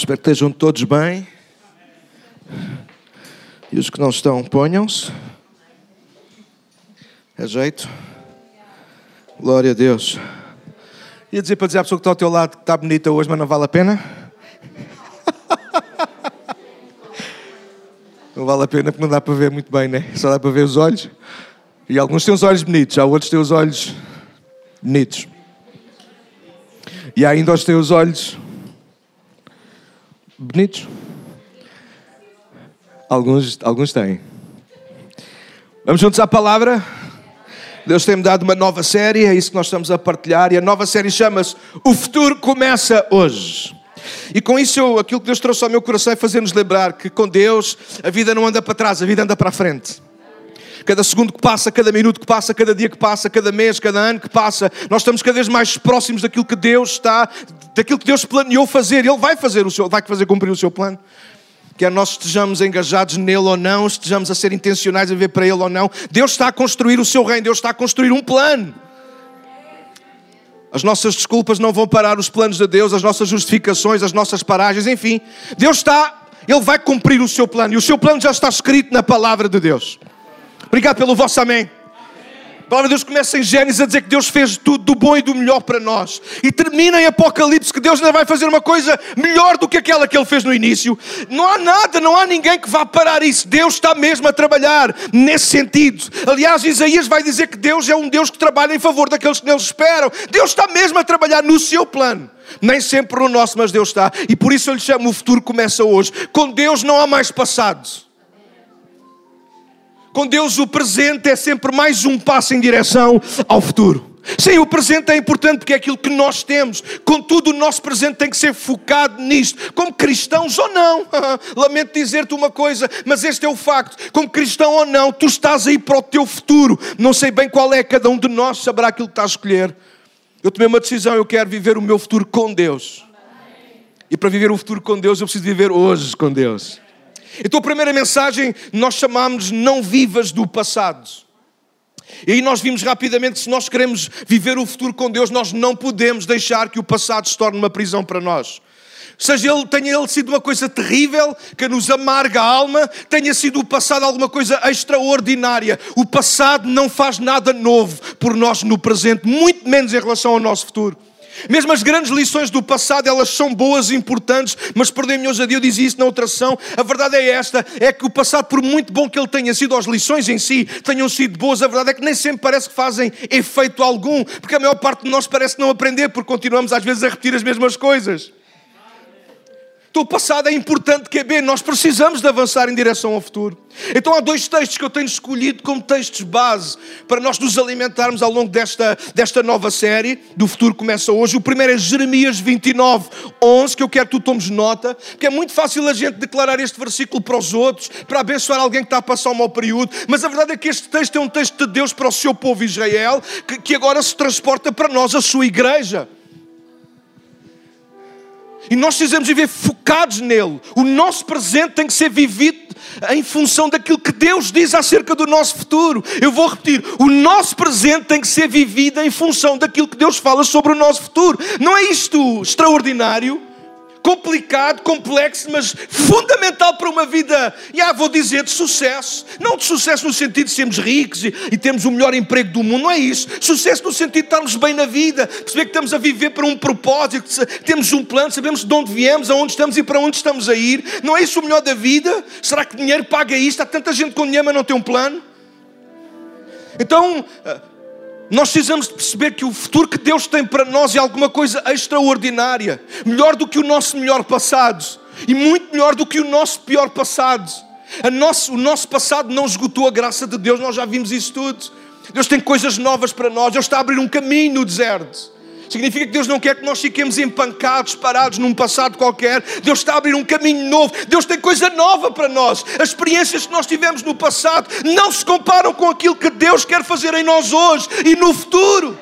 Espero que estejam todos bem. E os que não estão, ponham-se. É jeito? Glória a Deus. Ia dizer para dizer à pessoa que está ao teu lado que está bonita hoje, mas não vale a pena? Não vale a pena porque não dá para ver muito bem, né? Só dá para ver os olhos. E alguns têm os olhos bonitos, já outros têm os olhos bonitos. E há ainda os têm os olhos bonitos. Alguns, alguns têm. Vamos juntos à palavra. Deus tem-me dado uma nova série, é isso que nós estamos a partilhar. E a nova série chama-se O Futuro Começa Hoje. E com isso, eu, aquilo que Deus trouxe ao meu coração é fazer-nos lembrar que com Deus a vida não anda para trás, a vida anda para a frente. Cada segundo que passa, cada minuto que passa, cada dia que passa, cada mês, cada ano que passa, nós estamos cada vez mais próximos daquilo que Deus está, daquilo que Deus planeou fazer. Ele vai fazer o seu, vai fazer cumprir o seu plano. Quer nós estejamos engajados nele ou não, estejamos a ser intencionais a ver para ele ou não, Deus está a construir o seu reino, Deus está a construir um plano. As nossas desculpas não vão parar os planos de Deus, as nossas justificações, as nossas paragens, enfim. Deus está, Ele vai cumprir o seu plano e o seu plano já está escrito na palavra de Deus. Obrigado pelo vosso amém. A palavra de Deus começa em Gênesis a dizer que Deus fez tudo do bom e do melhor para nós. E termina em Apocalipse que Deus ainda vai fazer uma coisa melhor do que aquela que Ele fez no início. Não há nada, não há ninguém que vá parar isso. Deus está mesmo a trabalhar nesse sentido. Aliás, Isaías vai dizer que Deus é um Deus que trabalha em favor daqueles que nele esperam. Deus está mesmo a trabalhar no seu plano. Nem sempre no nosso, mas Deus está. E por isso eu lhe chamo o futuro começa hoje. Com Deus não há mais passado. Com Deus, o presente é sempre mais um passo em direção ao futuro. Sim, o presente é importante porque é aquilo que nós temos. Contudo, o nosso presente tem que ser focado nisto. Como cristãos ou não. Lamento dizer-te uma coisa, mas este é o facto. Como cristão ou não, tu estás aí para o teu futuro. Não sei bem qual é, cada um de nós saberá aquilo que está a escolher. Eu tomei uma decisão, eu quero viver o meu futuro com Deus. E para viver o futuro com Deus, eu preciso viver hoje com Deus. Então, a primeira mensagem nós chamamos não vivas do passado. E aí nós vimos rapidamente que se nós queremos viver o futuro com Deus, nós não podemos deixar que o passado se torne uma prisão para nós. Seja ele, tenha ele sido uma coisa terrível, que nos amarga a alma, tenha sido o passado alguma coisa extraordinária. O passado não faz nada novo por nós no presente, muito menos em relação ao nosso futuro. Mesmo as grandes lições do passado, elas são boas e importantes, mas perdoem-me hoje eu dizia isso na outra ação. A verdade é esta: é que o passado, por muito bom que ele tenha sido, as lições em si tenham sido boas, a verdade é que nem sempre parece que fazem efeito algum, porque a maior parte de nós parece não aprender, porque continuamos às vezes a repetir as mesmas coisas. Então, o passado é importante que é bem, nós precisamos de avançar em direção ao futuro. Então, há dois textos que eu tenho escolhido como textos base para nós nos alimentarmos ao longo desta, desta nova série. Do futuro começa hoje. O primeiro é Jeremias 29, 11, que eu quero que tu tomes nota, porque é muito fácil a gente declarar este versículo para os outros, para abençoar alguém que está a passar um mau período, mas a verdade é que este texto é um texto de Deus para o seu povo Israel, que, que agora se transporta para nós, a sua igreja. E nós precisamos viver focados nele. O nosso presente tem que ser vivido em função daquilo que Deus diz acerca do nosso futuro. Eu vou repetir: o nosso presente tem que ser vivido em função daquilo que Deus fala sobre o nosso futuro. Não é isto extraordinário? Complicado, complexo, mas fundamental para uma vida, já vou dizer, de sucesso. Não de sucesso no sentido de sermos ricos e, e termos o melhor emprego do mundo, não é isso. Sucesso no sentido de estarmos bem na vida, perceber que estamos a viver para um propósito, temos um plano, sabemos de onde viemos, aonde estamos e para onde estamos a ir. Não é isso o melhor da vida? Será que dinheiro paga isto? Há tanta gente com dinheiro, mas não tem um plano. Então, nós precisamos de perceber que o futuro que Deus tem para nós é alguma coisa extraordinária, melhor do que o nosso melhor passado e muito melhor do que o nosso pior passado. Nosso, o nosso passado não esgotou a graça de Deus, nós já vimos isso tudo. Deus tem coisas novas para nós, Deus está a abrir um caminho no deserto. Significa que Deus não quer que nós fiquemos empancados, parados num passado qualquer. Deus está a abrir um caminho novo. Deus tem coisa nova para nós. As experiências que nós tivemos no passado não se comparam com aquilo que Deus quer fazer em nós hoje e no futuro.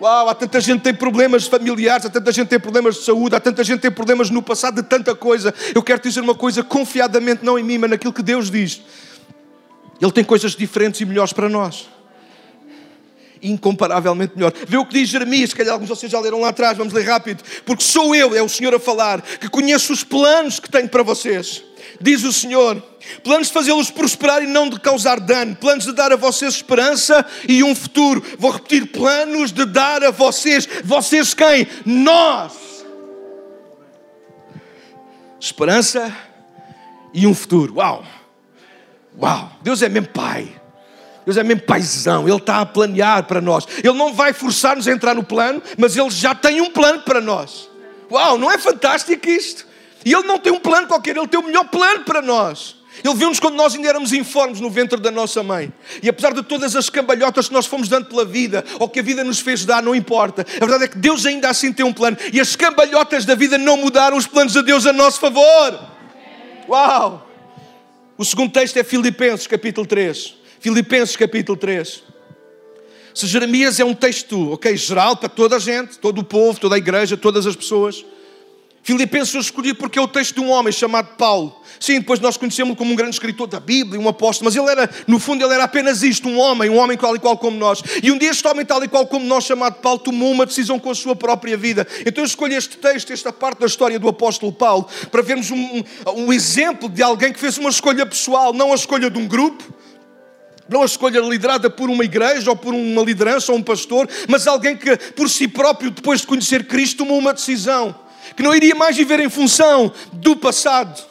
Uau, há tanta gente que tem problemas familiares, há tanta gente que tem problemas de saúde, há tanta gente que tem problemas no passado de tanta coisa. Eu quero te dizer uma coisa confiadamente, não em mim, mas naquilo que Deus diz. Ele tem coisas diferentes e melhores para nós. Incomparavelmente melhor. Vê o que diz Jeremias, se calhar alguns de vocês já leram lá atrás, vamos ler rápido. Porque sou eu, é o Senhor a falar, que conheço os planos que tenho para vocês. Diz o Senhor, planos de fazê-los prosperar e não de causar dano, planos de dar a vocês esperança e um futuro. Vou repetir: planos de dar a vocês. Vocês quem? Nós. Esperança e um futuro. Uau! Uau! Deus é mesmo Pai. Deus é mesmo paizão, Ele está a planear para nós. Ele não vai forçar-nos a entrar no plano, mas Ele já tem um plano para nós. Uau, não é fantástico isto? E Ele não tem um plano qualquer, Ele tem o melhor plano para nós. Ele viu-nos quando nós ainda éramos informes no ventre da nossa mãe. E apesar de todas as cambalhotas que nós fomos dando pela vida, ou que a vida nos fez dar, não importa. A verdade é que Deus ainda assim tem um plano. E as cambalhotas da vida não mudaram os planos de Deus a nosso favor. Uau! O segundo texto é Filipenses, capítulo 3. Filipenses, capítulo 3. Se Jeremias é um texto, ok, geral para toda a gente, todo o povo, toda a igreja, todas as pessoas. Filipenses eu escolhi porque é o texto de um homem chamado Paulo. Sim, depois nós conhecemos-lo como um grande escritor da Bíblia, um apóstolo, mas ele era, no fundo, ele era apenas isto, um homem, um homem tal e qual como nós. E um dia este homem tal e qual como nós, chamado Paulo, tomou uma decisão com a sua própria vida. Então eu escolhi este texto, esta parte da história do apóstolo Paulo, para vermos um, um exemplo de alguém que fez uma escolha pessoal, não a escolha de um grupo, não a escolha liderada por uma igreja ou por uma liderança ou um pastor, mas alguém que por si próprio, depois de conhecer Cristo, tomou uma decisão que não iria mais viver em função do passado,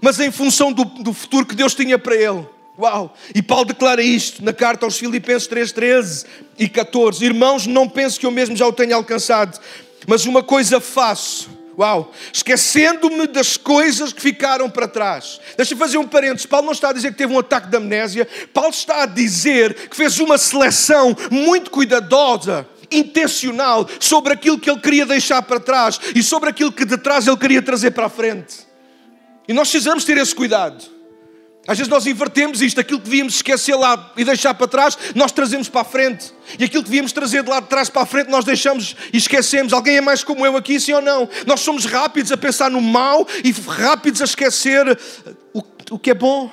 mas em função do, do futuro que Deus tinha para ele. Uau! E Paulo declara isto na carta aos Filipenses 3, 13 e 14: Irmãos, não penso que eu mesmo já o tenha alcançado, mas uma coisa faço. Uau! Esquecendo-me das coisas que ficaram para trás. Deixa eu fazer um parênteses. Paulo não está a dizer que teve um ataque de amnésia. Paulo está a dizer que fez uma seleção muito cuidadosa intencional sobre aquilo que ele queria deixar para trás e sobre aquilo que de trás ele queria trazer para a frente. E nós precisamos ter esse cuidado. Às vezes nós invertemos isto, aquilo que devíamos esquecer lá e deixar para trás, nós trazemos para a frente. E aquilo que devíamos trazer de lá de trás para a frente, nós deixamos e esquecemos. Alguém é mais como eu aqui, sim ou não? Nós somos rápidos a pensar no mal e rápidos a esquecer o, o que é bom.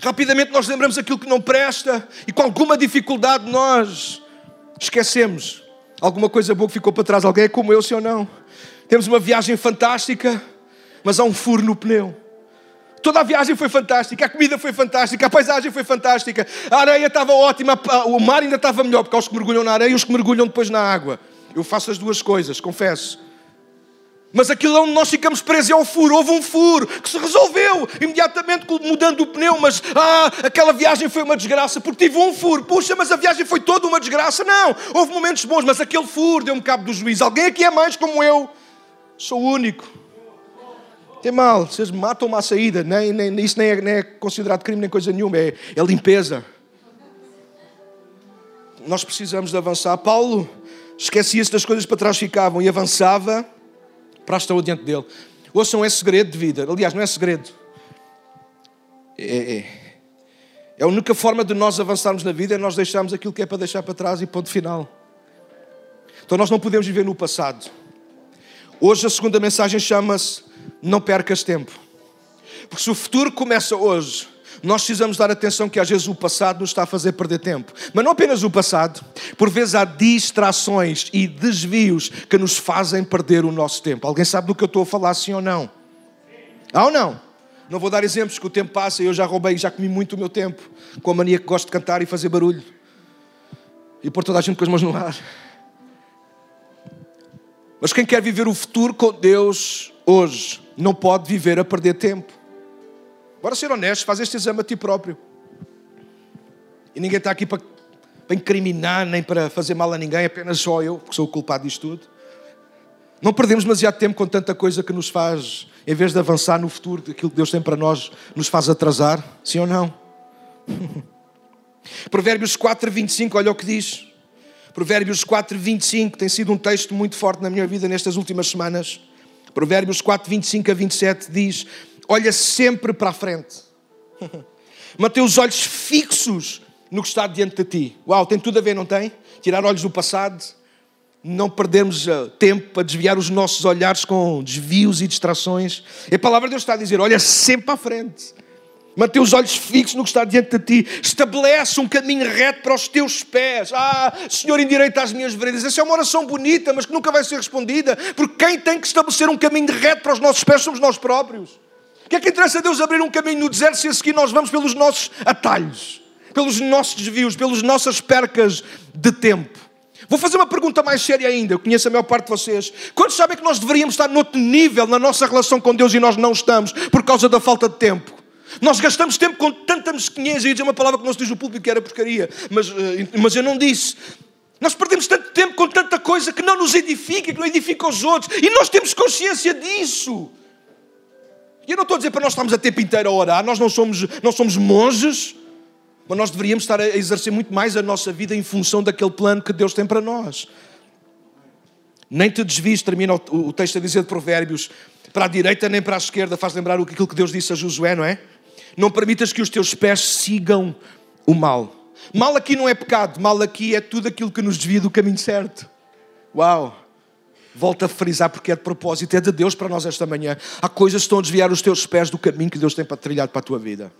Rapidamente nós lembramos aquilo que não presta e com alguma dificuldade nós esquecemos alguma coisa boa que ficou para trás. Alguém é como eu, sim ou não? Temos uma viagem fantástica, mas há um furo no pneu. Toda a viagem foi fantástica, a comida foi fantástica, a paisagem foi fantástica, a areia estava ótima, o mar ainda estava melhor, porque há os que mergulham na areia e os que mergulham depois na água. Eu faço as duas coisas, confesso. Mas aquilo onde nós ficamos presos é o furo. Houve um furo que se resolveu imediatamente mudando o pneu. Mas ah, aquela viagem foi uma desgraça porque tive um furo. Puxa, mas a viagem foi toda uma desgraça. Não, houve momentos bons, mas aquele furo deu-me cabo do juízo. Alguém aqui é mais como eu? Sou único. Tem mal, vocês matam-me à saída. Nem, nem, isso nem é, nem é, considerado crime nem coisa nenhuma. É, é limpeza. Nós precisamos de avançar. Paulo esquecia-se das coisas para trás ficavam e avançava para estar diante dele. Ouçam, é segredo de vida. Aliás, não é segredo. É, é, é a única forma de nós avançarmos na vida é nós deixarmos aquilo que é para deixar para trás e ponto final. Então nós não podemos viver no passado. Hoje a segunda mensagem chama-se Não percas tempo. Porque se o futuro começa hoje, nós precisamos dar atenção que às vezes o passado nos está a fazer perder tempo. Mas não apenas o passado, por vezes há distrações e desvios que nos fazem perder o nosso tempo. Alguém sabe do que eu estou a falar, sim ou não? Há ou não? Não vou dar exemplos que o tempo passa e eu já roubei, já comi muito o meu tempo com a mania que gosto de cantar e fazer barulho e pôr toda a gente com as mãos no ar. Mas quem quer viver o futuro com Deus hoje não pode viver a perder tempo. Bora ser honestos, faz este exame a ti próprio. E ninguém está aqui para, para incriminar nem para fazer mal a ninguém, apenas só eu, que sou o culpado disto tudo. Não perdemos demasiado tempo com tanta coisa que nos faz, em vez de avançar no futuro, aquilo que Deus tem para nós, nos faz atrasar, sim ou não? Provérbios 4, 25, olha o que diz. Provérbios 4, 25 tem sido um texto muito forte na minha vida nestas últimas semanas. Provérbios 4, 25 a 27 diz: olha sempre para a frente. Mantém os olhos fixos no que está diante de ti. Uau, tem tudo a ver, não tem? Tirar olhos do passado, não perdermos eh, tempo para desviar os nossos olhares com desvios e distrações. E a palavra de Deus está a dizer: olha sempre para a frente. Mantém os olhos fixos no que está diante de ti. Estabelece um caminho reto para os teus pés. Ah, Senhor, endireita as minhas veredas. Essa é uma oração bonita, mas que nunca vai ser respondida. Porque quem tem que estabelecer um caminho reto para os nossos pés somos nós próprios. O que é que interessa a Deus abrir um caminho no deserto se a seguir nós vamos pelos nossos atalhos, pelos nossos desvios, pelas nossas percas de tempo? Vou fazer uma pergunta mais séria ainda. Eu conheço a maior parte de vocês. Quantos sabem que nós deveríamos estar noutro nível na nossa relação com Deus e nós não estamos por causa da falta de tempo? Nós gastamos tempo com tanta mesquinhez. Ia dizer uma palavra que não se diz no público que era porcaria, mas, eh, mas eu não disse. Nós perdemos tanto tempo com tanta coisa que não nos edifica, que não edifica os outros. E nós temos consciência disso. E eu não estou a dizer para nós estarmos a tempo inteiro a orar. Nós não somos, não somos monges. Mas nós deveríamos estar a exercer muito mais a nossa vida em função daquele plano que Deus tem para nós. Nem te desvies, termina o texto a dizer de Provérbios, para a direita nem para a esquerda, faz lembrar aquilo que Deus disse a Josué, não é? Não permitas que os teus pés sigam o mal. Mal aqui não é pecado, mal aqui é tudo aquilo que nos desvia do caminho certo. Uau! Volto a frisar porque é de propósito, é de Deus para nós esta manhã. Há coisas que estão a desviar os teus pés do caminho que Deus tem para trilhar para a tua vida.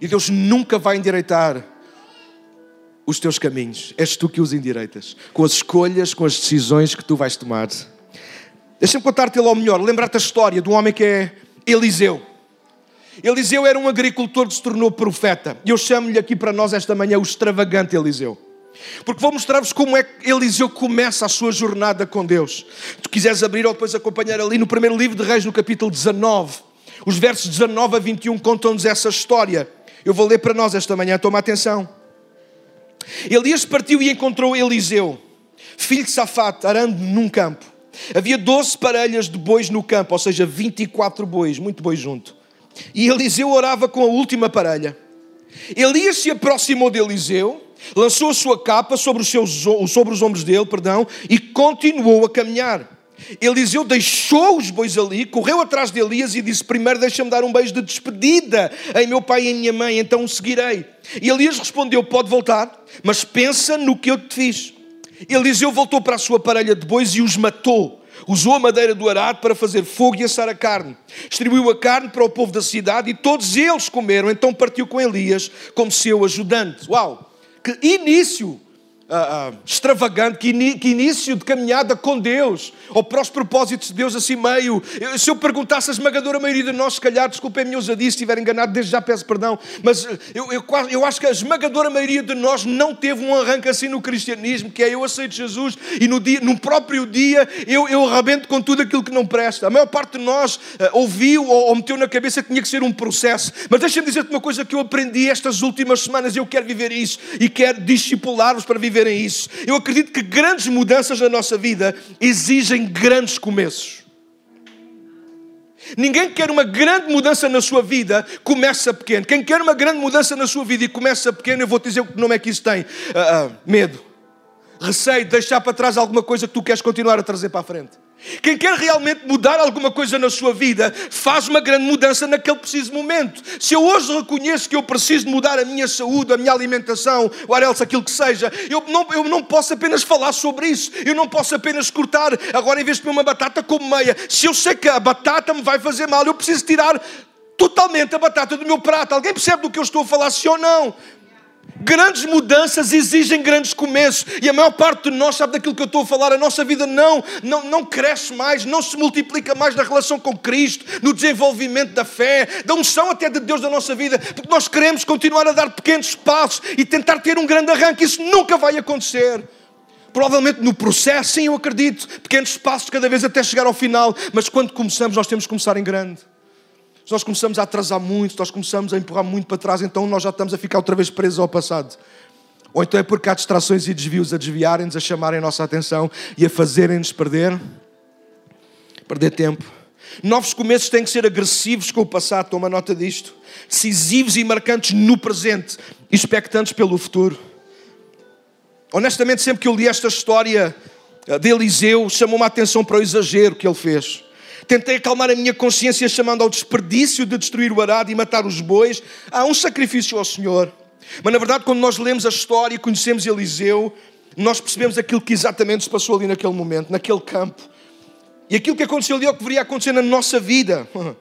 E Deus nunca vai endireitar os teus caminhos. És tu que os endireitas. Com as escolhas, com as decisões que tu vais tomar. Deixa-me contar-te ele ao melhor. Lembrar-te a história do homem que é Eliseu. Eliseu era um agricultor que se tornou profeta. E eu chamo-lhe aqui para nós esta manhã o extravagante Eliseu. Porque vou mostrar-vos como é que Eliseu começa a sua jornada com Deus. Se tu quiseres abrir ou depois acompanhar ali no primeiro livro de Reis, no capítulo 19. Os versos 19 a 21 contam-nos essa história. Eu vou ler para nós esta manhã, toma atenção. Elias partiu e encontrou Eliseu, filho de Safate, arando num campo. Havia 12 parelhas de bois no campo, ou seja, 24 bois, muito bois junto. E Eliseu orava com a última parelha. Elias se aproximou de Eliseu, lançou a sua capa sobre os, seus, sobre os ombros dele, perdão, e continuou a caminhar. Eliseu deixou os bois ali, correu atrás de Elias e disse: Primeiro deixa-me dar um beijo de despedida em meu pai e em minha mãe, então o seguirei. E Elias respondeu: Pode voltar, mas pensa no que eu te fiz. Eliseu voltou para a sua parelha de bois e os matou. Usou a madeira do arado para fazer fogo e assar a carne. Distribuiu a carne para o povo da cidade e todos eles comeram. Então partiu com Elias como seu ajudante. Uau! Que início uh, uh, extravagante, que, in, que, início de caminhada com Deus, ou para os propósitos de Deus assim meio. Se eu perguntasse a esmagadora maioria de nós, se calhar, desculpem a minha ousadia se estiver enganado, desde já peço perdão, mas eu, eu, eu acho que a esmagadora maioria de nós não teve um arranque assim no cristianismo, que é eu aceito Jesus e no, dia, no próprio dia eu, eu arrebento com tudo aquilo que não presta. A maior parte de nós uh, ouviu ou, ou meteu na cabeça que tinha que ser um processo, mas deixa-me dizer-te uma coisa que eu aprendi estas últimas semanas, eu quero viver isso e quero discipular-vos para viver viverem isso. Eu acredito que grandes mudanças na nossa vida exigem grandes começos. Ninguém quer uma grande mudança na sua vida, começa pequeno. Quem quer uma grande mudança na sua vida e começa pequeno, eu vou te dizer o que nome é que isso tem: uh, uh, medo, receio de deixar para trás alguma coisa que tu queres continuar a trazer para a frente. Quem quer realmente mudar alguma coisa na sua vida, faz uma grande mudança naquele preciso momento. Se eu hoje reconheço que eu preciso mudar a minha saúde, a minha alimentação, o else, aquilo que seja, eu não, eu não posso apenas falar sobre isso. Eu não posso apenas cortar, agora em vez de comer uma batata, como meia. Se eu sei que a batata me vai fazer mal, eu preciso tirar totalmente a batata do meu prato. Alguém percebe do que eu estou a falar, sim ou não? Grandes mudanças exigem grandes começos. E a maior parte de nós sabe daquilo que eu estou a falar. A nossa vida não, não, não cresce mais, não se multiplica mais na relação com Cristo, no desenvolvimento da fé, da unção até de Deus da nossa vida, porque nós queremos continuar a dar pequenos passos e tentar ter um grande arranque. Isso nunca vai acontecer. Provavelmente no processo, sim, eu acredito, pequenos passos cada vez até chegar ao final, mas quando começamos, nós temos que começar em grande. Se nós começamos a atrasar muito, se nós começamos a empurrar muito para trás, então nós já estamos a ficar outra vez presos ao passado. Ou então é porque há distrações e desvios a desviarem-nos, a chamarem a nossa atenção e a fazerem-nos perder, perder tempo. Novos começos têm que ser agressivos com o passado, toma nota disto. Decisivos e marcantes no presente, expectantes pelo futuro. Honestamente, sempre que eu li esta história de Eliseu, chamou-me a atenção para o exagero que ele fez. Tentei acalmar a minha consciência chamando ao desperdício de destruir o arado e matar os bois. Há um sacrifício ao Senhor. Mas na verdade, quando nós lemos a história e conhecemos Eliseu, nós percebemos aquilo que exatamente se passou ali naquele momento, naquele campo. E aquilo que aconteceu ali é o que deveria acontecer na nossa vida.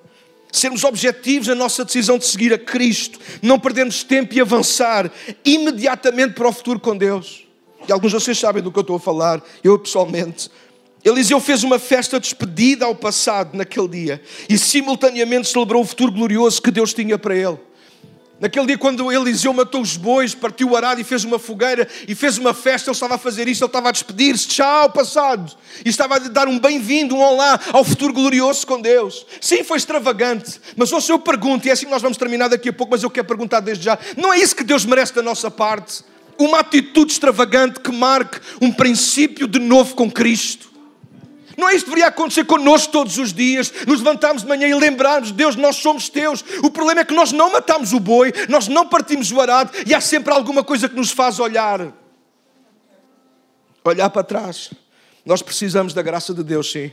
sermos objetivos na nossa decisão de seguir a Cristo, não perdermos tempo e avançar imediatamente para o futuro com Deus. E alguns de vocês sabem do que eu estou a falar, eu pessoalmente. Eliseu fez uma festa despedida ao passado naquele dia e simultaneamente celebrou o futuro glorioso que Deus tinha para ele. Naquele dia, quando Eliseu matou os bois, partiu o arado e fez uma fogueira e fez uma festa, ele estava a fazer isto, ele estava a despedir-se, tchau, passado. E estava a dar um bem-vindo, um olá ao futuro glorioso com Deus. Sim, foi extravagante, mas ouça, eu pergunto, e é assim que nós vamos terminar daqui a pouco, mas eu quero perguntar desde já: não é isso que Deus merece da nossa parte? Uma atitude extravagante que marque um princípio de novo com Cristo. Não é isto que deveria acontecer connosco todos os dias? Nos levantarmos de manhã e lembrarmos, Deus, nós somos teus. O problema é que nós não matamos o boi, nós não partimos o arado e há sempre alguma coisa que nos faz olhar. Olhar para trás. Nós precisamos da graça de Deus, sim,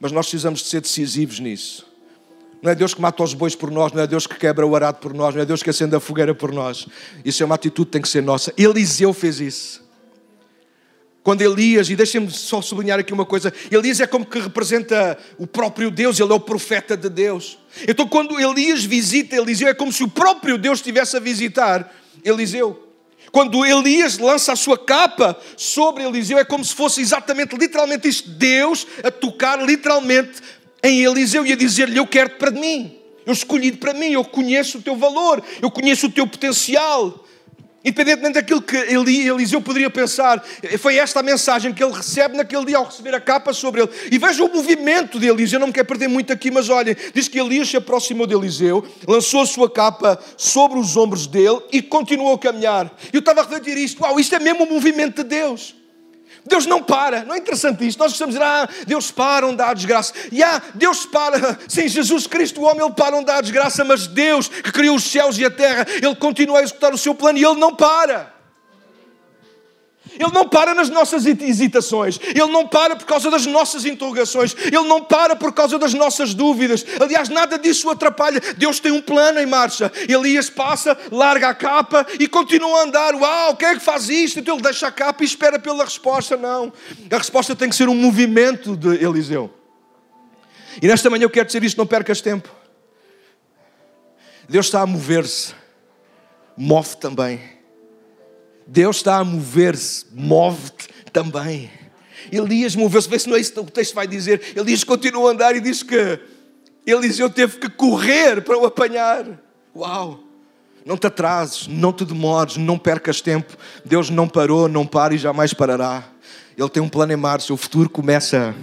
mas nós precisamos de ser decisivos nisso. Não é Deus que mata os bois por nós, não é Deus que quebra o arado por nós, não é Deus que acende a fogueira por nós. Isso é uma atitude que tem que ser nossa. Eliseu fez isso. Quando Elias, e deixem-me só sublinhar aqui uma coisa, Elias é como que representa o próprio Deus, ele é o profeta de Deus. Então, quando Elias visita Eliseu, é como se o próprio Deus estivesse a visitar Eliseu. Quando Elias lança a sua capa sobre Eliseu, é como se fosse exatamente, literalmente, isto: Deus a tocar literalmente em Eliseu e a dizer-lhe: Eu quero-te para mim, eu escolhi-te para mim, eu conheço o teu valor, eu conheço o teu potencial. Independentemente daquilo que Eliseu poderia pensar, foi esta a mensagem que ele recebe naquele dia ao receber a capa sobre ele. E veja o movimento de Eliseu, não me quero perder muito aqui, mas olhem, diz que Elias se aproximou de Eliseu, lançou a sua capa sobre os ombros dele e continuou a caminhar. Eu estava a refletir isto, uau, isto é mesmo o movimento de Deus. Deus não para, não é interessante isto? Nós gostamos de dizer, ah, Deus para onde há desgraça. E ah, Deus para, sim, Jesus Cristo, o homem, ele para onde há desgraça, mas Deus, que criou os céus e a terra, ele continua a executar o seu plano e ele não para. Ele não para nas nossas hesitações, Ele não para por causa das nossas interrogações, Ele não para por causa das nossas dúvidas. Aliás, nada disso o atrapalha. Deus tem um plano em marcha. Elias passa, larga a capa e continua a andar. Uau, quem é que faz isto? Então ele deixa a capa e espera pela resposta. Não. A resposta tem que ser um movimento de Eliseu. E nesta manhã eu quero dizer isto: não percas tempo. Deus está a mover-se, move também. Deus está a mover-se, move-te também. Elias moveu-se, vê se não é isso que o texto vai dizer. Elias continua a andar e diz que Eliseu teve que correr para o apanhar. Uau! Não te atrases, não te demores, não percas tempo. Deus não parou, não para e jamais parará. Ele tem um plano em marcha, o futuro começa.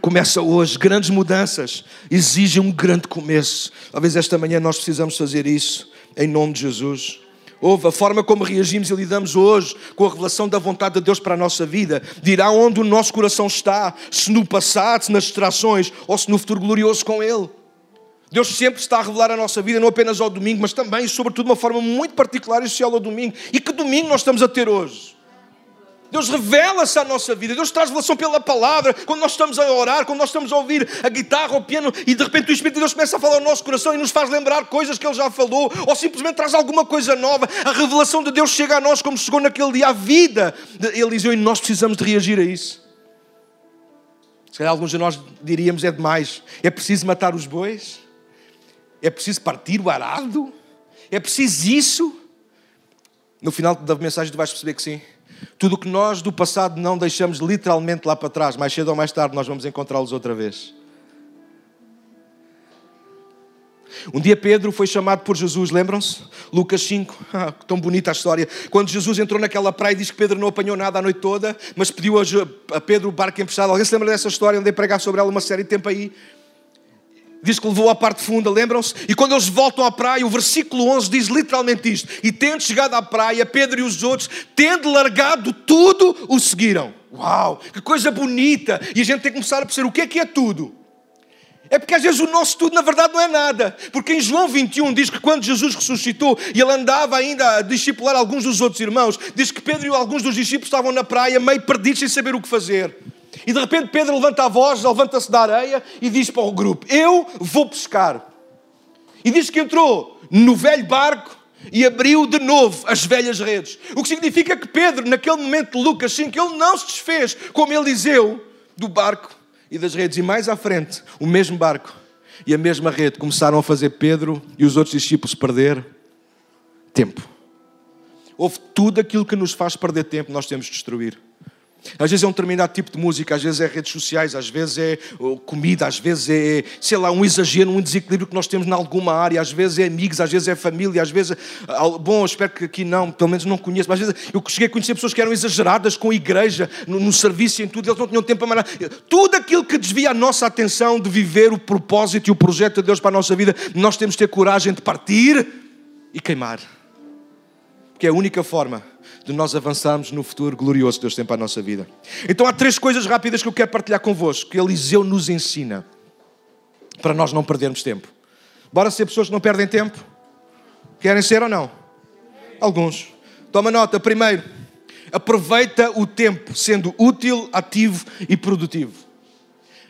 Começa hoje, grandes mudanças exigem um grande começo. Talvez esta manhã nós precisamos fazer isso, em nome de Jesus. Houve a forma como reagimos e lidamos hoje com a revelação da vontade de Deus para a nossa vida, dirá onde o nosso coração está, se no passado, se nas distrações ou se no futuro glorioso com Ele. Deus sempre está a revelar a nossa vida, não apenas ao domingo, mas também, sobretudo, de uma forma muito particular e especial ao domingo. E que domingo nós estamos a ter hoje? Deus revela-se à nossa vida, Deus traz revelação pela palavra. Quando nós estamos a orar, quando nós estamos a ouvir a guitarra, o piano, e de repente o Espírito de Deus começa a falar no nosso coração e nos faz lembrar coisas que Ele já falou, ou simplesmente traz alguma coisa nova. A revelação de Deus chega a nós como chegou naquele dia, a vida de Eliseu, e nós precisamos de reagir a isso. Se calhar alguns de nós diríamos é demais. É preciso matar os bois? É preciso partir o arado? É preciso isso? No final da mensagem tu vais perceber que sim. Tudo o que nós do passado não deixamos literalmente lá para trás, mais cedo ou mais tarde nós vamos encontrá-los outra vez. Um dia Pedro foi chamado por Jesus, lembram-se? Lucas 5, ah, tão bonita a história. Quando Jesus entrou naquela praia, diz que Pedro não apanhou nada a noite toda, mas pediu a Pedro o barco emprestado. Alguém se lembra dessa história? Andei a pregar sobre ela uma série de tempo aí diz que levou à parte funda, lembram-se? E quando eles voltam à praia, o versículo 11 diz literalmente isto: E tendo chegado à praia, Pedro e os outros, tendo largado tudo, o seguiram. Uau, que coisa bonita! E a gente tem que começar a perceber o que é que é tudo. É porque às vezes o nosso tudo na verdade não é nada. Porque em João 21 diz que quando Jesus ressuscitou e ele andava ainda a discipular alguns dos outros irmãos, diz que Pedro e alguns dos discípulos estavam na praia meio perdidos sem saber o que fazer. E de repente Pedro levanta a voz, levanta-se da areia e diz para o grupo: Eu vou pescar. E diz que entrou no velho barco e abriu de novo as velhas redes. O que significa que Pedro, naquele momento de Lucas 5, ele não se desfez como Eliseu do barco e das redes. E mais à frente, o mesmo barco e a mesma rede começaram a fazer Pedro e os outros discípulos perder tempo. Houve tudo aquilo que nos faz perder tempo, nós temos de destruir. Às vezes é um determinado tipo de música, às vezes é redes sociais, às vezes é comida, às vezes é, sei lá, um exagero, um desequilíbrio que nós temos em alguma área, às vezes é amigos, às vezes é família, às vezes. Bom, espero que aqui não, pelo menos não conheço, mas às vezes eu cheguei a conhecer pessoas que eram exageradas com a igreja, no, no serviço e em tudo, eles não tinham tempo para mais nada. Tudo aquilo que desvia a nossa atenção de viver o propósito e o projeto de Deus para a nossa vida, nós temos de ter coragem de partir e queimar. Porque é a única forma de nós avançarmos no futuro glorioso que Deus tem para a nossa vida. Então há três coisas rápidas que eu quero partilhar convosco, que Eliseu nos ensina, para nós não perdermos tempo. Bora ser pessoas que não perdem tempo? Querem ser ou não? Alguns. Toma nota. Primeiro, aproveita o tempo sendo útil, ativo e produtivo.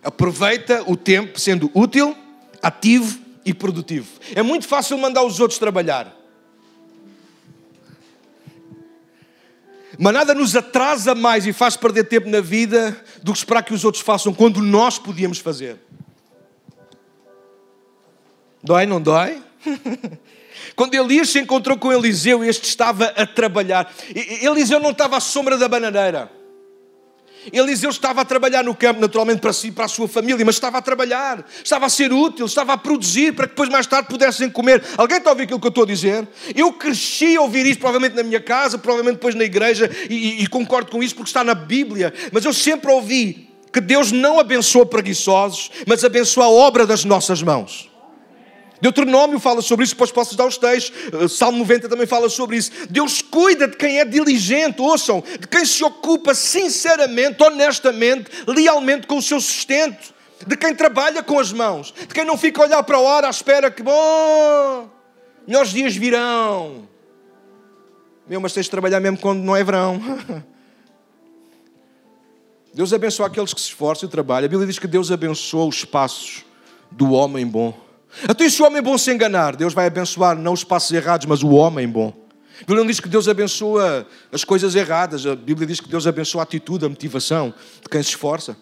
Aproveita o tempo sendo útil, ativo e produtivo. É muito fácil mandar os outros trabalhar. Mas nada nos atrasa mais e faz perder tempo na vida do que esperar que os outros façam quando nós podíamos fazer. Dói, não dói? Quando Elias se encontrou com Eliseu, este estava a trabalhar. Eliseu não estava à sombra da bananeira. Eliseu estava a trabalhar no campo, naturalmente para si, para a sua família, mas estava a trabalhar, estava a ser útil, estava a produzir para que depois mais tarde pudessem comer. Alguém está a ouvir aquilo que eu estou a dizer? Eu cresci a ouvir isto, provavelmente na minha casa, provavelmente depois na igreja, e, e, concordo com isso porque está na Bíblia, mas eu sempre ouvi que Deus não abençoa preguiçosos, mas abençoa a obra das nossas mãos. Deuteronômio fala sobre isso, depois posso dar os textos. Eh, Salmo 90 também fala sobre isso. Deus cuida de quem é diligente, ouçam, de quem se ocupa sinceramente, honestamente, lealmente com o seu sustento, de quem trabalha com as mãos, de quem não fica a olhar para a hora à espera que, bom, melhores dias virão. Meu, mas tens de trabalhar mesmo quando não é verão. Deus abençoa aqueles que se esforçam e trabalham. A Bíblia diz que Deus abençoa os passos do homem bom. Se o homem bom se enganar, Deus vai abençoar não os passos errados, mas o homem bom. A Bíblia não diz que Deus abençoa as coisas erradas, a Bíblia diz que Deus abençoa a atitude, a motivação de quem se esforça.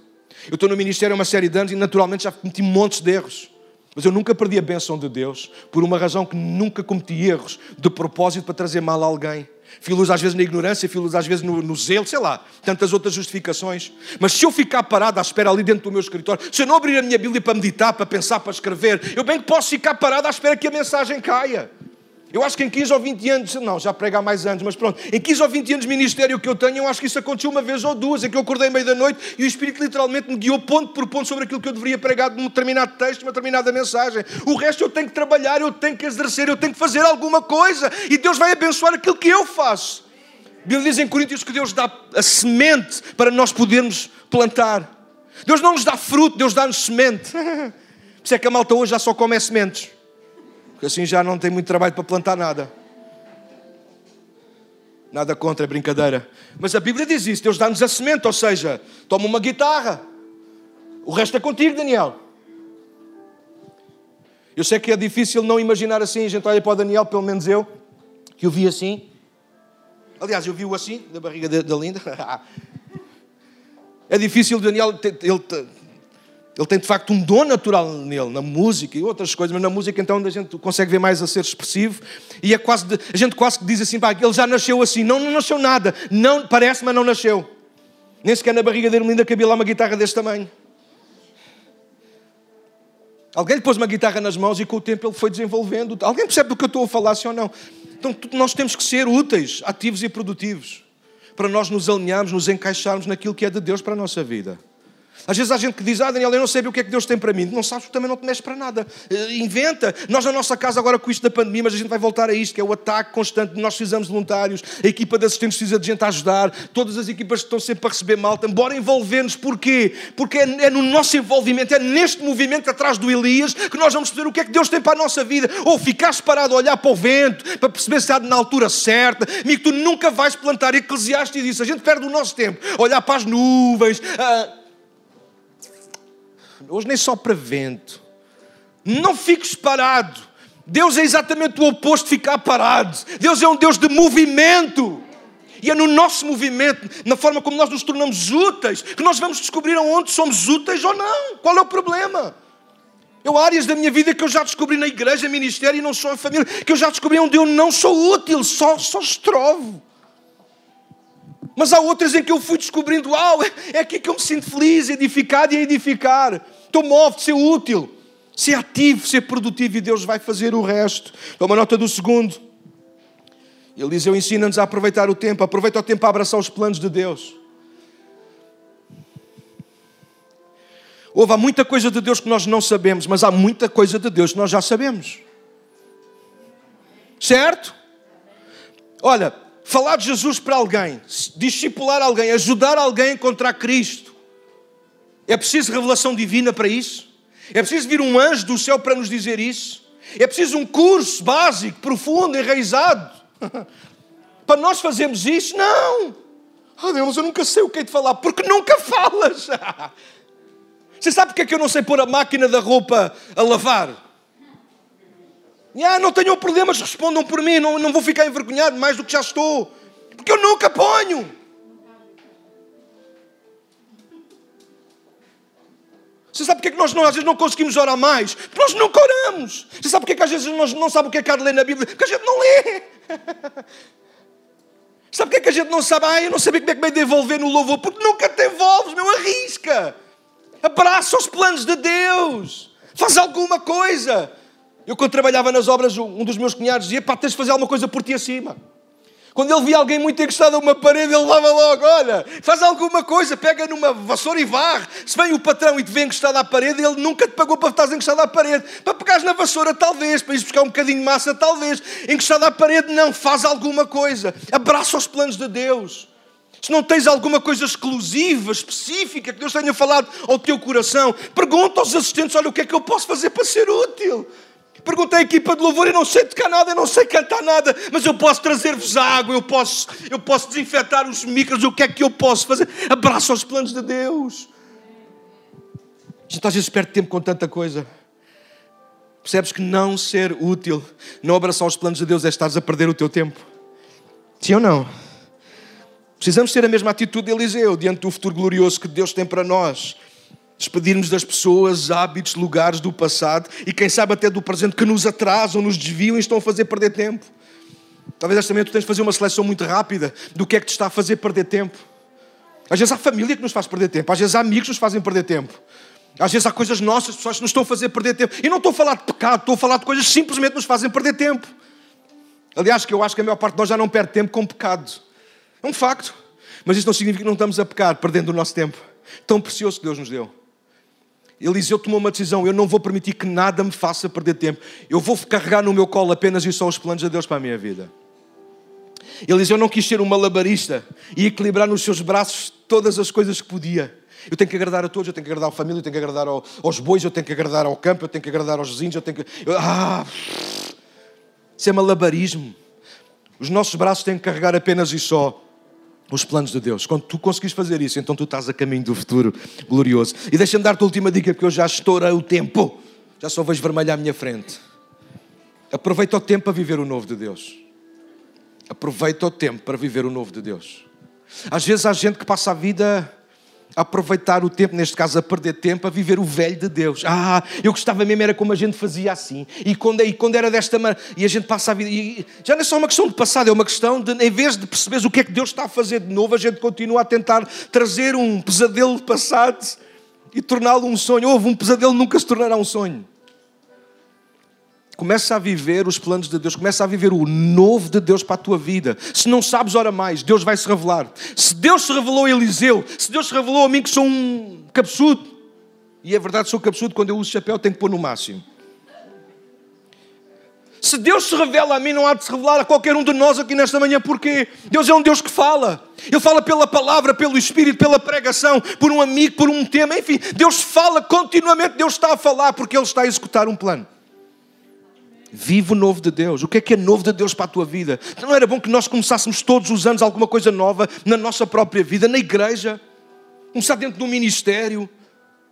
Eu estou no ministério há uma série de anos e naturalmente já cometi montes de erros. Mas eu nunca perdi a bênção de Deus por uma razão que nunca cometi erros de propósito para trazer mal a alguém. Filos às vezes na ignorância, filos às vezes no, no, zelo, sei lá, tantas outras justificações. Mas se eu ficar parado à espera ali dentro do meu escritório, se eu não abrir a minha Bíblia para meditar, para pensar, para escrever, eu bem que posso ficar parado à espera que a mensagem caia. Eu acho que em 15 ou 20 anos, não, já prego há mais anos, mas pronto, em 15 ou 20 anos de ministério que eu tenho, eu acho que isso aconteceu uma vez ou duas, em que eu acordei meio da noite e o Espírito literalmente me guiou ponto por ponto sobre aquilo que eu deveria pregar de determinado texto, uma determinada mensagem. O resto eu tenho que trabalhar, eu tenho que exercer, eu tenho que fazer alguma coisa e Deus vai abençoar aquilo que eu faço. A Bíblia diz em Coríntios que Deus dá a semente para nós podermos plantar. Deus não nos dá fruto, Deus dá-nos semente. Por isso é que a malta hoje já só come sementes porque assim já não tem muito trabalho para plantar nada. Nada contra, é brincadeira. Mas a Bíblia diz isso: Deus dá-nos a semente, ou seja, toma uma guitarra. O resto é contigo, Daniel. Eu sei que é difícil não imaginar assim. A gente olha para o Daniel, pelo menos eu, que o vi assim. Aliás, eu vi-o assim, da barriga da Linda. é difícil, Daniel, ele ele tem de facto um dom natural nele, na música e outras coisas, mas na música então a gente consegue ver mais a ser expressivo e é quase de, a gente quase que diz assim, pá, ele já nasceu assim. Não, não nasceu nada. Não, parece, mas não nasceu. Nem sequer na barriga dele ainda cabia lá uma guitarra deste tamanho. Alguém lhe pôs uma guitarra nas mãos e com o tempo ele foi desenvolvendo. Alguém percebe do que eu estou a falar, sim ou não? Então nós temos que ser úteis, ativos e produtivos para nós nos alinharmos, nos encaixarmos naquilo que é de Deus para a nossa vida. Às vezes há gente que diz, ah Daniel, eu não sei o que é que Deus tem para mim. Não sabes, também não te mexes para nada. Eh, inventa. Nós na nossa casa agora com isto da pandemia, mas a gente vai voltar a isto, que é o ataque constante. Nós fizemos voluntários, a equipa de assistentes precisa de gente a ajudar, todas as equipas estão sempre a receber malta. Bora envolver-nos. Porquê? Porque é, é, no nosso envolvimento, é neste movimento atrás do Elias que nós vamos perceber o que é que Deus tem para a nossa vida. Ou ficares parado a olhar para o vento, para perceber se está na altura certa. Amigo, tu nunca vais plantar. Eclesiastes diz, a gente perde o nosso tempo. Olhar para as nuvens... Ah, Hoje nem só para vento. Não fiques parado. Deus é exatamente o oposto de ficar parado. Deus é um Deus de movimento. E é no nosso movimento, na forma como nós nos tornamos úteis, que nós vamos descobrir onde somos úteis ou não. Qual é o problema? Eu áreas da minha vida que eu já descobri na igreja, ministério e não só a família, que eu já descobri onde eu não sou útil, só, só estrovo. Mas há outras em que eu fui descobrindo, uau, é aqui que eu me sinto feliz, edificado e a edificar. Estou de ser útil, ser ativo, ser produtivo e Deus vai fazer o resto. Toma nota do segundo. Eliseu ensina-nos a aproveitar o tempo, aproveita o tempo para abraçar os planos de Deus. Houve há muita coisa de Deus que nós não sabemos, mas há muita coisa de Deus que nós já sabemos. Certo? Olha, falar de Jesus para alguém, discipular alguém, ajudar alguém a encontrar Cristo. É preciso revelação divina para isso? É preciso vir um anjo do céu para nos dizer isso? É preciso um curso básico, profundo, enraizado? para nós fazermos isso? Não! Oh Deus, eu nunca sei o que é de falar, porque nunca falas. Você sabe porque é que eu não sei pôr a máquina da roupa a lavar? Ah, não tenham problemas, respondam por mim, não, não vou ficar envergonhado mais do que já estou. Porque eu nunca ponho. Você sabe porque é que nós não, às vezes não conseguimos orar mais? Porque nós nunca oramos. Você sabe porque é que às vezes nós não sabemos o que é que há de ler na Bíblia? Porque a gente não lê. Sabe porque é que a gente não sabe? Ah, eu não sabia como é que me devolver no louvor. Porque nunca te envolves, meu, arrisca. Abraça os planos de Deus. Faz alguma coisa. Eu, quando trabalhava nas obras, um dos meus cunhados dizia: pá, tens de fazer alguma coisa por ti acima. Quando ele via alguém muito encostado a uma parede, ele levava logo: olha, faz alguma coisa, pega numa vassoura e varre. Se vem o patrão e te vê encostado à parede, ele nunca te pagou para estar encostado à parede. Para pegares na vassoura, talvez. Para ir buscar um bocadinho de massa, talvez. Encostado à parede, não. Faz alguma coisa. Abraça os planos de Deus se não tens alguma coisa exclusiva, específica, que Deus tenha falado ao teu coração, pergunta aos assistentes: olha, o que é que eu posso fazer para ser útil? Perguntei à equipa de louvor, eu não sei tocar nada, eu não sei cantar nada, mas eu posso trazer-vos água, eu posso, eu posso desinfetar os micros, o que é que eu posso fazer? Abraça os planos de Deus. Gente às vezes perde tempo com tanta coisa. Percebes que não ser útil, não abraçar os planos de Deus é estares a perder o teu tempo. Sim ou não? Precisamos ter a mesma atitude de Eliseu diante do futuro glorioso que Deus tem para nós. Despedirmos das pessoas, hábitos, lugares do passado e quem sabe até do presente que nos atrasam, nos desviam e estão a fazer perder tempo. Talvez esta manhã tu tens de fazer uma seleção muito rápida do que é que te está a fazer perder tempo. Às vezes há família que nos faz perder tempo, às vezes há amigos que nos fazem perder tempo. Às vezes há coisas nossas, pessoas que nos estão a fazer perder tempo. E não estou a falar de pecado, estou a falar de coisas que simplesmente nos fazem perder tempo. Aliás, que eu acho que a maior parte de nós já não perde tempo com pecado. É um facto. Mas isso não significa que não estamos a pecar, perdendo o nosso tempo. Tão precioso que Deus nos deu. Eliseu tomou uma decisão: eu não vou permitir que nada me faça perder tempo. Eu vou carregar no meu colo apenas e só os planos de Deus para a minha vida. Eliseu não quis ser um malabarista e equilibrar nos seus braços todas as coisas que podia. Eu tenho que agradar a todos, eu tenho que agradar à família, eu tenho que agradar ao, aos bois, eu tenho que agradar ao campo, eu tenho que agradar aos vizinhos, eu tenho que. Eu, ah! Isso é malabarismo. Os nossos braços têm que carregar apenas e só os planos de Deus. Quando tu conseguis fazer isso, então tu estás a caminho do futuro glorioso. E deixa-me dar-te a última dica, porque eu já estourei o tempo. Já só vejo vermelho à minha frente. Aproveita o tempo para viver o novo de Deus. Aproveita o tempo para viver o novo de Deus. Às vezes há gente que passa a vida aproveitar o tempo, neste caso a perder tempo, a viver o velho de Deus. Ah, eu gostava mesmo, era como a gente fazia assim. E quando, e quando era desta maneira, e a gente passa a vida, e já não é só uma questão de passado, é uma questão de, em vez de perceberes o que é que Deus está a fazer de novo, a gente continua a tentar trazer um pesadelo passado e torná-lo um sonho. Houve um pesadelo, nunca se tornará um sonho. Começa a viver os planos de Deus, começa a viver o novo de Deus para a tua vida. Se não sabes, ora mais, Deus vai se revelar. Se Deus se revelou a Eliseu, se Deus se revelou a mim que sou um cabeçudo, e é verdade, sou cabeçudo, quando eu uso chapéu tenho que pôr no máximo. Se Deus se revela a mim, não há de se revelar a qualquer um de nós aqui nesta manhã, porque Deus é um Deus que fala. Ele fala pela palavra, pelo Espírito, pela pregação, por um amigo, por um tema, enfim, Deus fala continuamente, Deus está a falar porque Ele está a executar um plano. Vive o novo de Deus. O que é que é novo de Deus para a tua vida? Não era bom que nós começássemos todos os anos alguma coisa nova na nossa própria vida, na igreja, começar dentro do ministério.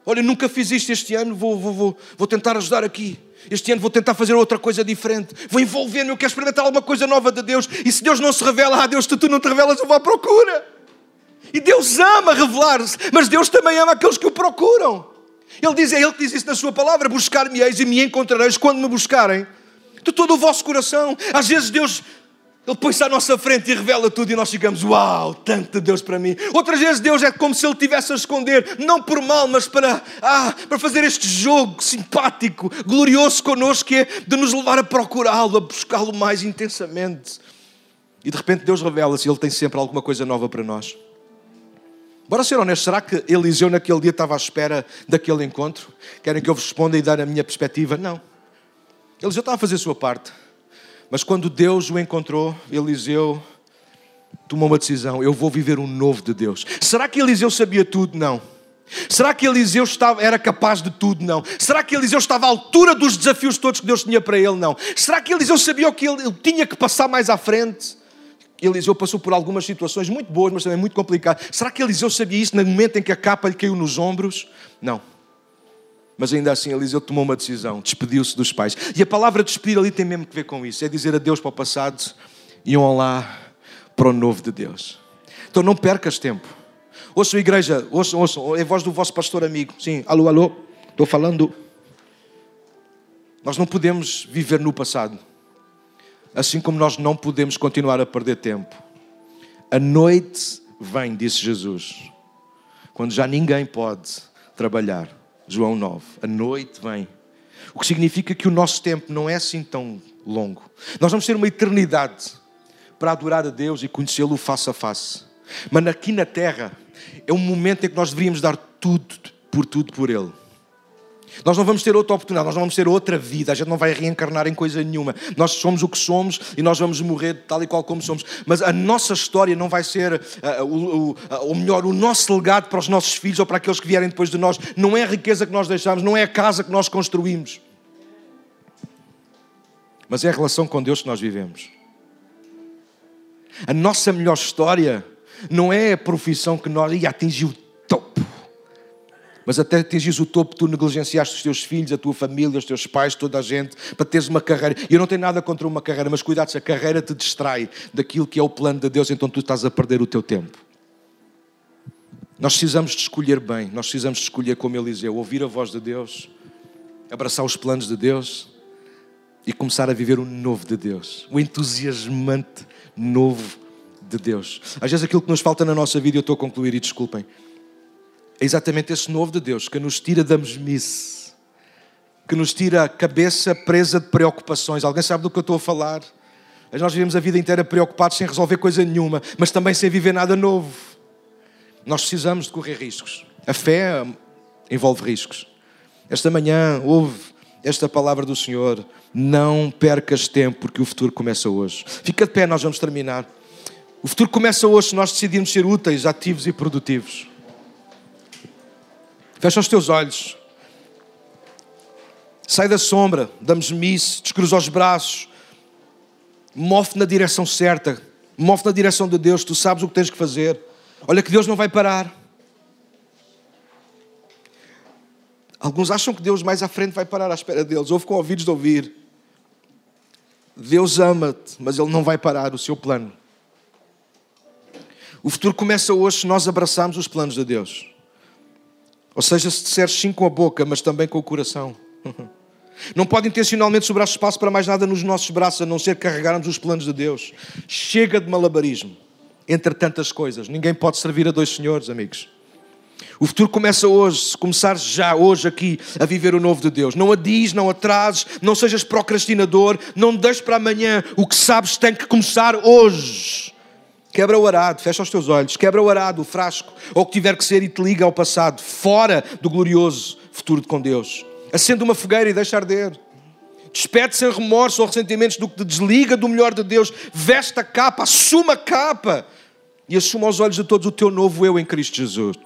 Olha, nunca fiz isto este ano, vou, vou, vou, vou tentar ajudar aqui. Este ano vou tentar fazer outra coisa diferente. Vou envolver-me, eu quero experimentar alguma coisa nova de Deus. E se Deus não se revela, ah Deus, tu, tu não te revelas, eu vou à procura. E Deus ama revelar-se, mas Deus também ama aqueles que o procuram. Ele diz, é Ele que diz isso na Sua palavra: buscar-me-eis e me encontrareis quando me buscarem de todo o vosso coração. Às vezes Deus ele põe-se à nossa frente e revela tudo e nós ficamos, uau, tanto de Deus para mim. Outras vezes Deus é como se Ele estivesse a esconder, não por mal, mas para, ah, para fazer este jogo simpático, glorioso connosco, que é de nos levar a procurá-lo, a buscá-lo mais intensamente. E de repente Deus revela-se Ele tem sempre alguma coisa nova para nós. Bora ser honesto, será que Eliseu naquele dia estava à espera daquele encontro? Querem que eu vos responda e dar a minha perspectiva? Não. Eliseu estava a fazer a sua parte. Mas quando Deus o encontrou, Eliseu tomou uma decisão: eu vou viver um novo de Deus. Será que Eliseu sabia tudo? Não. Será que Eliseu estava, era capaz de tudo? Não. Será que Eliseu estava à altura dos desafios todos que Deus tinha para ele? Não. Será que Eliseu sabia o que ele, ele tinha que passar mais à frente? Eliseu passou por algumas situações muito boas, mas também muito complicadas. Será que Eliseu sabia isso no momento em que a capa lhe caiu nos ombros? Não. Mas ainda assim Eliseu tomou uma decisão, despediu-se dos pais. E a palavra despedir ali tem mesmo que ver com isso. É dizer adeus para o passado e um olá para o novo de Deus. Então não percas tempo. Ouçam, igreja, ouçam, ouçam, é voz do vosso pastor amigo. Sim, alô, alô, estou falando. Nós não podemos viver no passado. Assim como nós não podemos continuar a perder tempo. A noite vem, disse Jesus, quando já ninguém pode trabalhar. João 9. A noite vem. O que significa que o nosso tempo não é assim tão longo. Nós vamos ter uma eternidade para adorar a Deus e conhecê-lo face a face. Mas aqui na terra é um momento em que nós deveríamos dar tudo por tudo por Ele. Nós não vamos ter outra oportunidade, nós não vamos ter outra vida, a gente não vai reencarnar em coisa nenhuma. Nós somos o que somos e nós vamos morrer tal e qual como somos. Mas a nossa história não vai ser, uh, o, o, ou melhor, o nosso legado para os nossos filhos ou para aqueles que vierem depois de nós. Não é a riqueza que nós deixamos, não é a casa que nós construímos. Mas é a relação com Deus que nós vivemos. A nossa melhor história não é a profissão que nós e atingiu mas até atingires o topo, tu negligenciaste os teus filhos, a tua família, os teus pais, toda a gente, para teres uma carreira. E eu não tenho nada contra uma carreira, mas cuidado se a carreira te distrai daquilo que é o plano de Deus, então tu estás a perder o teu tempo. Nós precisamos de escolher bem, nós precisamos de escolher como Eliseu, ouvir a voz de Deus, abraçar os planos de Deus e começar a viver o novo de Deus, o entusiasmante novo de Deus. Às vezes aquilo que nos falta na nossa vida, eu estou a concluir e desculpem, é exatamente esse novo de Deus que nos tira da mesmice, que nos tira a cabeça presa de preocupações. Alguém sabe do que eu estou a falar? Nós vivemos a vida inteira preocupados sem resolver coisa nenhuma, mas também sem viver nada novo. Nós precisamos de correr riscos. A fé envolve riscos. Esta manhã houve esta palavra do Senhor. Não percas tempo, porque o futuro começa hoje. Fica de pé, nós vamos terminar. O futuro começa hoje se nós decidirmos ser úteis, ativos e produtivos. Fecha os teus olhos. Sai da sombra, da mesmice, descruza os braços. Move na direção certa. Move na direção de Deus. Tu sabes o que tens que fazer. Olha que Deus não vai parar. Alguns acham que Deus mais à frente vai parar à espera deles. Ouve com ouvidos de ouvir. Deus ama-te, mas Ele não vai parar o seu plano. O futuro começa hoje se nós abraçarmos os planos de Deus. Ou seja, se disseres sim com a boca, mas também com o coração. Não pode intencionalmente sobrar espaço para mais nada nos nossos braços, a não ser carregarmos os planos de Deus. Chega de malabarismo entre tantas coisas. Ninguém pode servir a dois senhores, amigos. O futuro começa hoje, se começares já hoje aqui a viver o novo de Deus. Não adies, não atrases, não sejas procrastinador, não deixes para amanhã o que sabes tem que começar hoje. Quebra o arado, fecha os teus olhos, quebra o arado, o frasco, ou o que tiver que ser e te liga ao passado, fora do glorioso futuro com Deus. Acende uma fogueira e deixa arder. Despede sem remorso ou ressentimentos do que te desliga do melhor de Deus. Veste a capa, assuma a capa e assuma aos olhos de todos o teu novo eu em Cristo Jesus.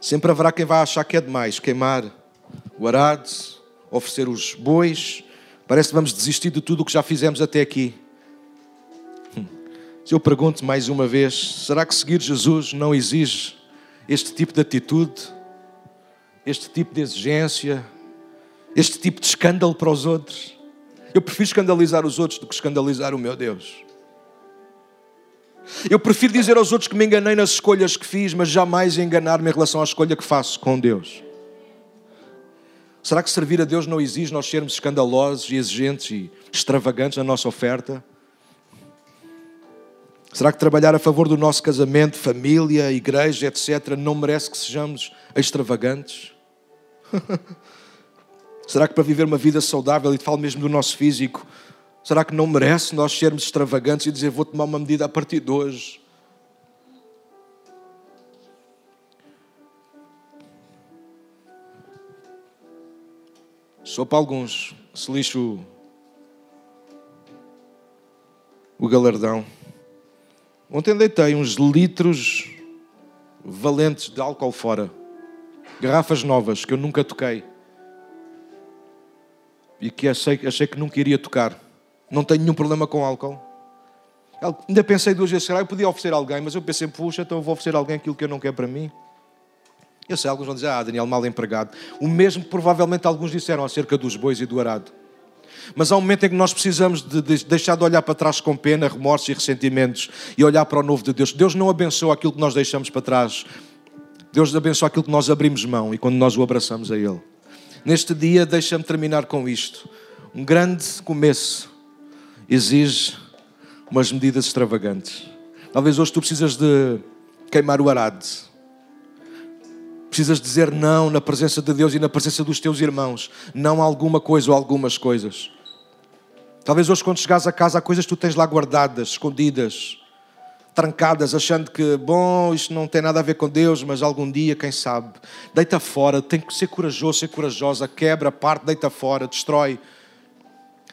Sempre haverá quem vá achar que é demais queimar o arado, oferecer os bois. Parece que vamos desistir de tudo o que já fizemos até aqui. Se eu pergunto mais uma vez: será que seguir Jesus não exige este tipo de atitude, este tipo de exigência, este tipo de escândalo para os outros? Eu prefiro escandalizar os outros do que escandalizar o meu Deus. Eu prefiro dizer aos outros que me enganei nas escolhas que fiz, mas jamais enganar-me em relação à escolha que faço com Deus. Será que servir a Deus não exige nós sermos escandalosos e exigentes e extravagantes na nossa oferta? Será que trabalhar a favor do nosso casamento, família, igreja, etc., não merece que sejamos extravagantes? será que para viver uma vida saudável, e falo mesmo do nosso físico, será que não merece nós sermos extravagantes e dizer vou tomar uma medida a partir de hoje? Só para alguns, se lixo o galardão. Ontem deitei uns litros valentes de álcool fora. Garrafas novas que eu nunca toquei. E que achei, achei que nunca iria tocar. Não tenho nenhum problema com álcool. Ainda pensei duas vezes, será eu podia oferecer a alguém, mas eu pensei, puxa, então eu vou oferecer a alguém aquilo que eu não quero para mim. Eu sei, alguns vão dizer, ah, Daniel, mal empregado. O mesmo que provavelmente alguns disseram acerca dos bois e do arado. Mas há um momento em que nós precisamos de, deixar de olhar para trás com pena, remorsos e ressentimentos e olhar para o novo de Deus. Deus não abençoa aquilo que nós deixamos para trás. Deus abençoa aquilo que nós abrimos mão e quando nós o abraçamos a Ele. Neste dia, deixa-me terminar com isto. Um grande começo exige umas medidas extravagantes. Talvez hoje tu precisas de queimar o arado Precisas dizer não na presença de Deus e na presença dos teus irmãos. Não a alguma coisa ou algumas coisas. Talvez hoje, quando chegares a casa, há coisas que tu tens lá guardadas, escondidas, trancadas, achando que, bom, isto não tem nada a ver com Deus, mas algum dia, quem sabe. Deita fora, tem que ser corajoso, ser corajosa, quebra, parte, deita fora, destrói.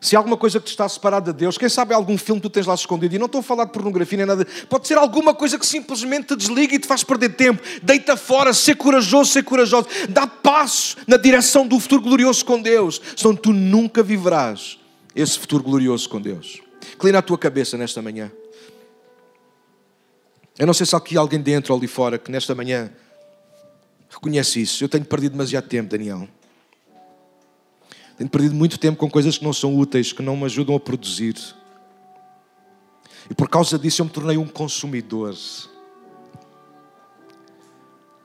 Se há alguma coisa que te está separada de Deus, quem sabe algum filme que tu tens lá escondido, e não estou a falar de pornografia nem nada, pode ser alguma coisa que simplesmente te desliga e te faz perder tempo. Deita fora, ser corajoso, ser corajoso, dá passos na direção do futuro glorioso com Deus, senão tu nunca viverás esse futuro glorioso com Deus. Clina a tua cabeça nesta manhã. Eu não sei se há aqui alguém dentro ou ali fora que nesta manhã reconhece isso. Eu tenho perdido demasiado tempo, Daniel. Tenho perdido muito tempo com coisas que não são úteis, que não me ajudam a produzir. E por causa disso eu me tornei um consumidor.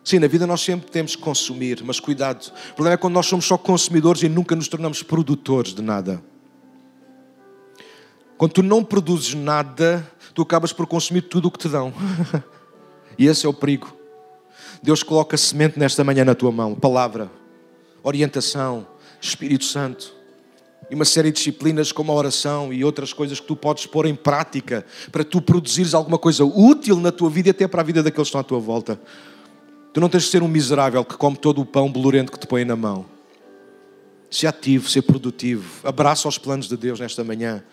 Sim, na vida nós sempre temos que consumir, mas cuidado. O problema é quando nós somos só consumidores e nunca nos tornamos produtores de nada. Quando tu não produzes nada, tu acabas por consumir tudo o que te dão. e esse é o perigo. Deus coloca semente nesta manhã na tua mão, palavra, orientação, Espírito Santo. E uma série de disciplinas como a oração e outras coisas que tu podes pôr em prática para tu produzires alguma coisa útil na tua vida e até para a vida daqueles que estão à tua volta. Tu não tens de ser um miserável que come todo o pão bolorento que te põe na mão. Ser ativo, ser produtivo. Abraça os planos de Deus nesta manhã.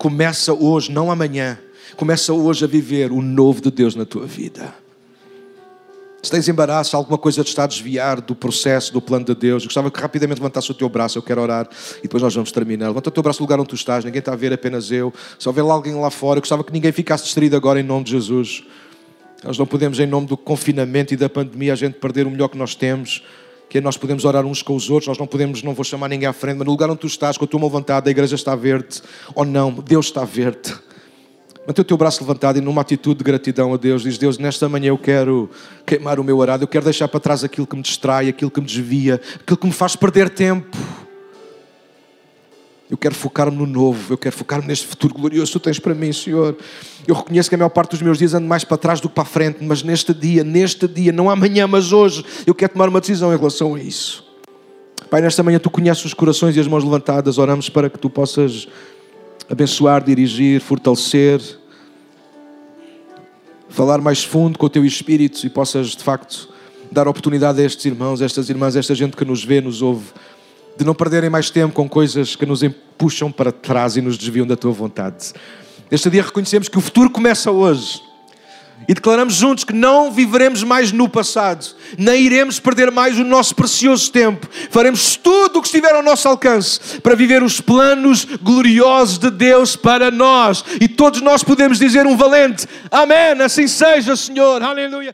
Começa hoje, não amanhã. Começa hoje a viver o novo de Deus na tua vida. Se tens embaraço, alguma coisa te está a desviar do processo, do plano de Deus, eu gostava que rapidamente levantasse o teu braço, eu quero orar e depois nós vamos terminar. Levanta o teu braço no lugar onde tu estás, ninguém está a ver, apenas eu. Se houver alguém lá fora, eu gostava que ninguém ficasse distraído agora em nome de Jesus. Nós não podemos, em nome do confinamento e da pandemia, a gente perder o melhor que nós temos, que nós podemos orar uns com os outros, nós não podemos, não vou chamar ninguém à frente, mas no lugar onde tu estás, com a tua mão levantada, a igreja está a ver-te, ou não, Deus está a ver-te. Mantém o teu braço levantado e numa atitude de gratidão a Deus, diz: Deus, nesta manhã eu quero queimar o meu arado, eu quero deixar para trás aquilo que me distrai, aquilo que me desvia, aquilo que me faz perder tempo. Eu quero focar-me no novo, eu quero focar-me neste futuro glorioso que tu tens para mim, Senhor. Eu reconheço que a maior parte dos meus dias ando mais para trás do que para a frente, mas neste dia, neste dia, não amanhã, mas hoje, eu quero tomar uma decisão em relação a isso. Pai, nesta manhã tu conheces os corações e as mãos levantadas, oramos para que tu possas abençoar, dirigir, fortalecer, falar mais fundo com o teu espírito e possas de facto dar oportunidade a estes irmãos, a estas irmãs, a esta gente que nos vê, nos ouve, de não perderem mais tempo com coisas que nos puxam para trás e nos desviam da tua vontade. Este dia reconhecemos que o futuro começa hoje e declaramos juntos que não viveremos mais no passado, nem iremos perder mais o nosso precioso tempo. Faremos tudo o que estiver ao nosso alcance para viver os planos gloriosos de Deus para nós. E todos nós podemos dizer um valente: Amém. Assim seja, Senhor. Aleluia.